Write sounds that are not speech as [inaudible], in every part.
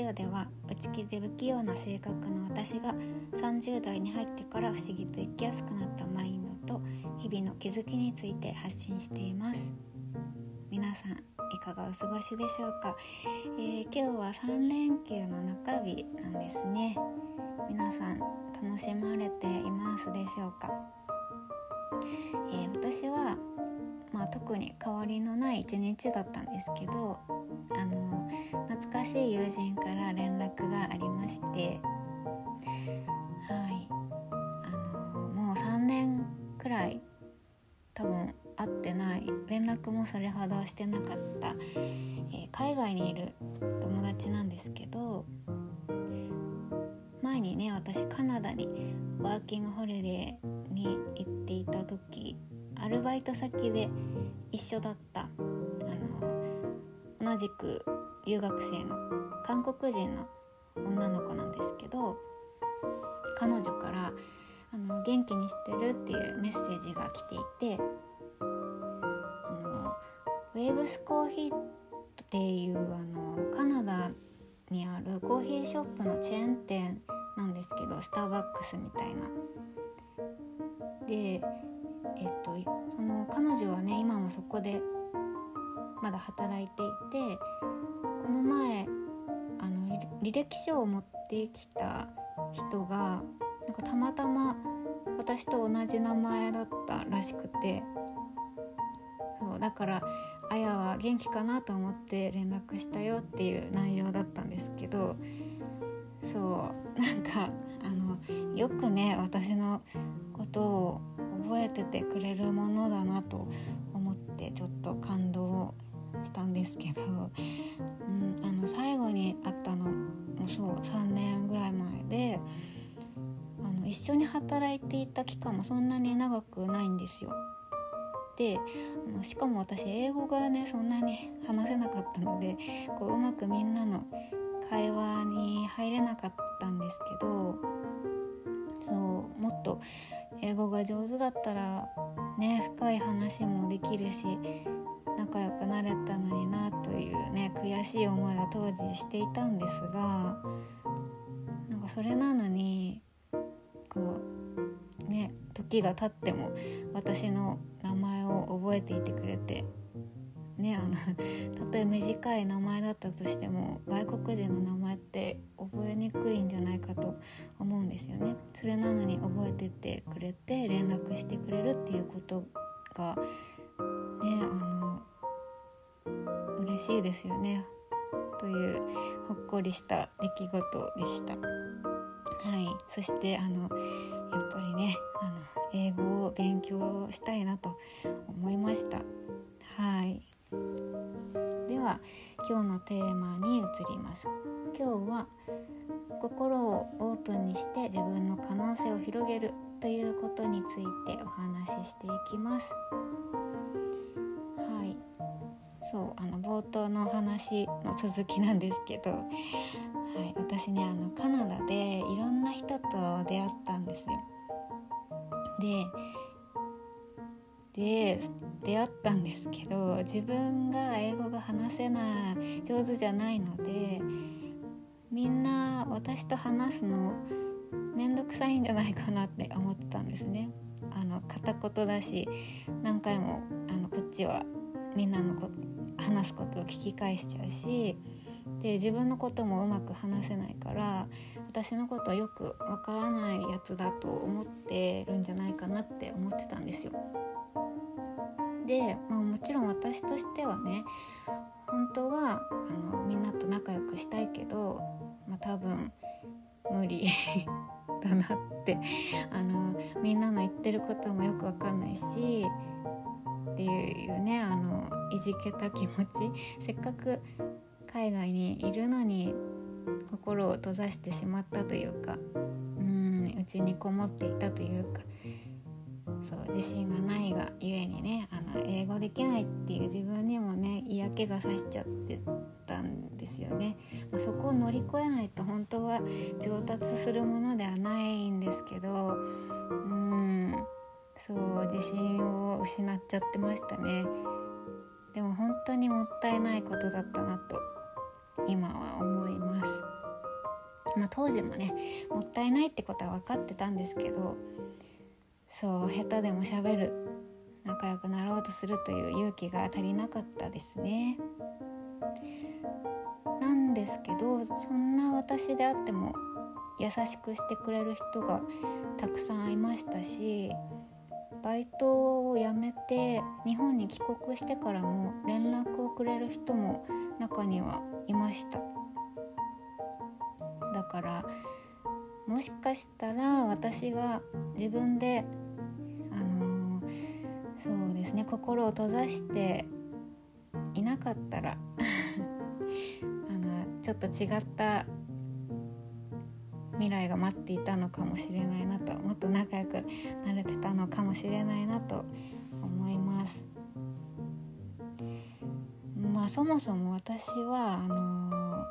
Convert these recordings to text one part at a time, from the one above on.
ジオでは内気で不器用な性格の私が30代に入ってから不思議と生きやすくなったマインドと日々の気づきについて発信しています。皆さんいかがお過ごしでしょうか、えー、今日は3連休の中日なんですね。皆さん楽しまれていますでしょうか、えー、私はまあ、特に変わりのない一日だったんですけどあの懐かしい友人から連絡がありましてはい。あのもう3年くらい多分会ってない連絡もそれほどしてなかった、えー、海外にいる友達なんですけど前にね私カナダにワーキングホリデーに行っていた時アルバイト先で一緒だったあの同じく留学生の韓国人の女の子なんですけど彼女からあの「元気にしてる?」っていうメッセージが来ていてあのウェーブスコーヒーっていうあのカナダにあるコーヒーショップのチェーン店なんですけどスターバックスみたいな。でえっとその彼女はね今もそこでまだ働いていてこの前あの履歴書を持ってきた人がなんかたまたま私と同じ名前だったらしくてそうだから「あやは元気かな?」と思って連絡したよっていう内容だったんですけどそうなんかあのよくね私のことを覚えててくれるものだなと思ってちょっと感動したんですけど、うん、あの最後に会ったのもそう3年ぐらい前であの一緒に働いていた期間もそんなに長くないんですよ。であのしかも私英語がねそんなに話せなかったのでこううまくみんなの会話に入れなかったんですけどそうもっと英語が上手だったらね深い話もできるし仲良くなれたのになというね悔しい思いを当時していたんですがなんかそれなのにこうね時が経っても私の名前を覚えていてくれてねあのたとえ短い名前だったとしても外国人の名前って覚えにくいんじゃないかと思うんですよね。それなのに覚えててくれて連絡してくれるっていうことがねあの嬉しいですよね。というほっこりした出来事でした。はい。そしてあのやっぱりねあの英語を勉強したいなと思いました。はい。では今日のテーマに移ります。今日は心をオープンにして自分の可能性を広げるということについてお話ししていきます。冒頭の話の続きなんですけど、はい、私ねあのカナダでいろんな人と出会ったんですよでで出会ったんですけど自分が英語が話せない上手じゃないのでみんな私と話すの面倒くさいんじゃないかなって思ってたんですね。あの片言だし何回もあのこっちはみんなのこ話すことを聞き返しちゃうしで自分のこともうまく話せないから私のことはよくわからないやつだと思ってるんじゃないかなって思ってたんですよ。で、まあ、もちろん私としてはね本当はあのみんなと仲良くしたいけど、まあ、多分無理だなってあのみんなの言ってることもよくわかんないしっていうねあのいじけた気持ち。[laughs] せっかく海外にいるのに心を閉ざしてしまったというかうんうちにこもっていたというかそう自信がないがゆえにねあの英語できないっていう自分にもね嫌気がさしちゃってたんですよね、まあ、そこを乗り越えないと本当は上達するものではないんですけどそう自信を失っちゃってましたねでも本当にもったいないことだったなと今は思いますまあ、当時もねもったいないってことは分かってたんですけどそう下手でもしゃべる仲良くなろうとするという勇気が足りなかったですね。なんですけどそんな私であっても優しくしてくれる人がたくさんいましたしバイトを辞めて日本に帰国してからも連絡をくれる人も中にはいました。だからもしかしたら私が自分であのー、そうですね心を閉ざしていなかったら [laughs] あのちょっと違った未来が待っていたのかもしれないなともっと仲良くなれてたのかもしれないなと思います。まあそもそも私はあの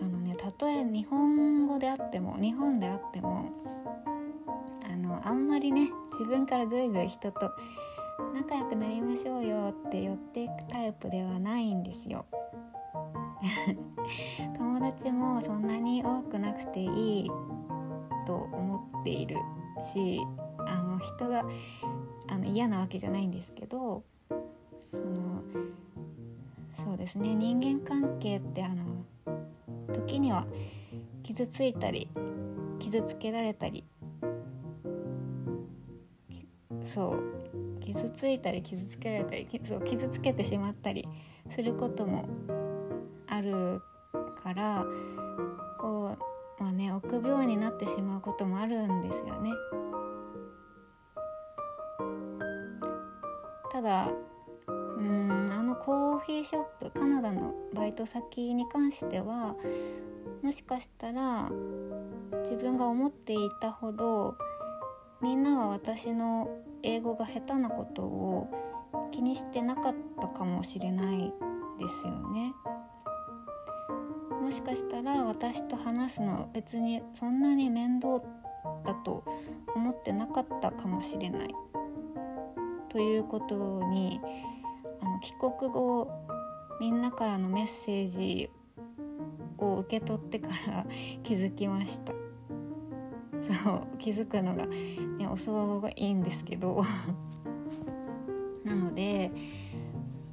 ー、あのねたとえ日本語であっても日本であってもあのあんまりね自分からぐいぐい人と仲良くなりましょうよって寄っていくタイプではないんですよ。[laughs] 友達もそんなに多くなくていいと思っているしあの人があの嫌なわけじゃないんですけどそのそうですね人間関係ってあの時には傷ついたり傷つけられたりそう傷ついたり傷つけられたりそう傷つけてしまったりすることもあるからこうまあね臆病になってしまうこともあるんですよね。ただうんあのコーヒーショップカナダのバイト先に関してはもしかしたら自分が思っていたほどみんなは私の英語が下手なことを気にしてなかったかもしれないですよね。もしかしたら私と話すの別にそんなに面倒だと思ってなかったかもしれないということにあの帰国後みんなからのメッセージを受け取ってから気づきました。そう気づくのが、ね、遅いんですけど。[laughs] なので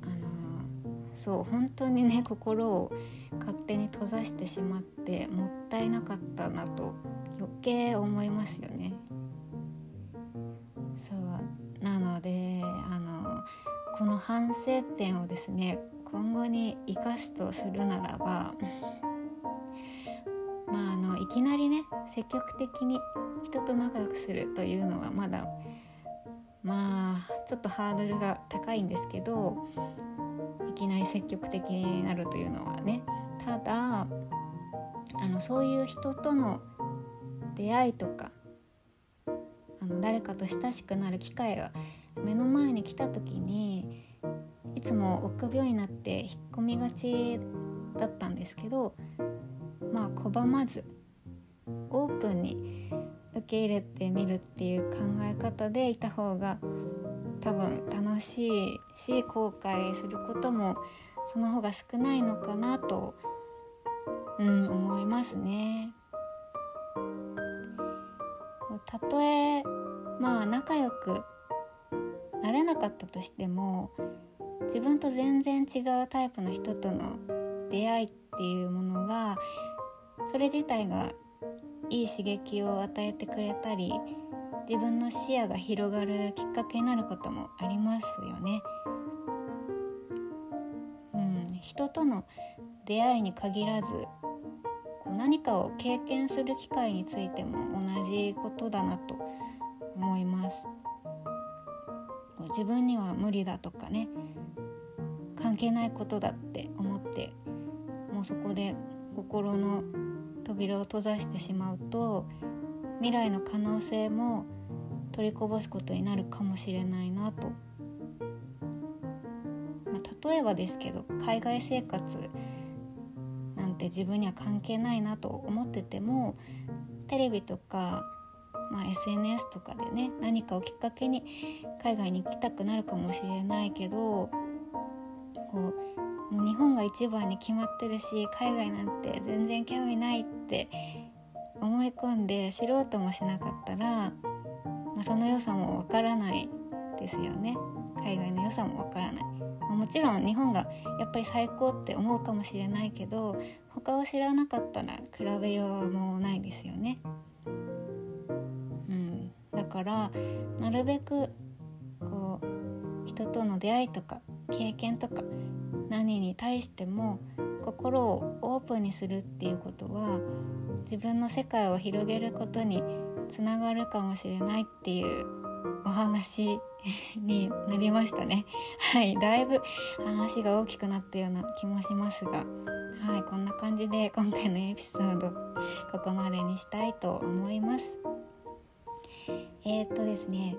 あのそう本当にね心を勝手に閉ざしてしまってもったいなかったなと余計思いますよね。そうなのであのこの反省点をですね今後に生かすとするならば [laughs] まああのいきなりね積極的に人と仲良くするというのはまだまあちょっとハードルが高いんですけどきなり積極的になるというのはねただあのそういう人との出会いとかあの誰かと親しくなる機会が目の前に来た時にいつも臆病になって引っ込みがちだったんですけどまあ拒まずオープンに受け入れてみるっていう考え方でいた方が多分楽しいし後悔することもその方が少ないのかなとうん思いますね。たとえまあ仲良くなれなかったとしても自分と全然違うタイプの人との出会いっていうものがそれ自体がいい刺激を与えてくれたり自分の視野が広がるきっかけになることもありますよね。うん、人との出会いに限らず何かを経験する機会についても同じことだなと思います自分には無理だとかね関係ないことだって思ってもうそこで心の扉を閉ざしてしまうと未来の可能性も取りこぼすことになるかもしれないなと、まあ、例えばですけど海外生活って自分には関係ないなと思っててもテレビとか、まあ、SNS とかでね何かをきっかけに海外に行きたくなるかもしれないけどこうもう日本が一番に決まってるし海外なんて全然興味ないって思い込んで知ろうともしなかったら、まあ、その良さもわからないですよね。海外の良さもわからない、まあ、もちろん日本がやっぱり最高って思うかもしれないけど他を知らなかったら比べようもないですよね。うん。だからなるべくこう人との出会いとか経験とか何に対しても心をオープンにするっていうことは自分の世界を広げることにつながるかもしれないっていうお話になりましたね。[laughs] はいだいぶ話が大きくなったような気もしますが。はいこんな感じで今回のエピソードここまでにしたいと思います。えー、っとですね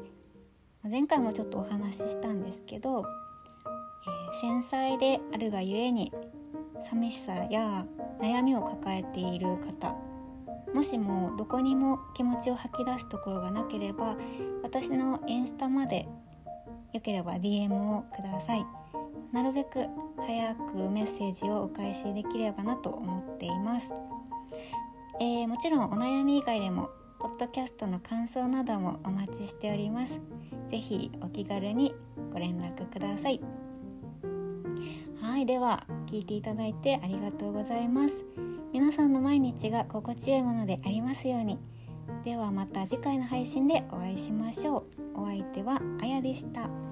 前回もちょっとお話ししたんですけど、えー、繊細であるがゆえに寂しさや悩みを抱えている方もしもどこにも気持ちを吐き出すところがなければ私のインスタまでよければ DM をください。なるべく早くメッセージをお返しできればなと思っています、えー、もちろんお悩み以外でもポッドキャストの感想などもお待ちしております。是非お気軽にご連絡ください。はいでは聞いていただいてありがとうございます。皆さんの毎日が心地よいものでありますように。ではまた次回の配信でお会いしましょう。お相手はあやでした。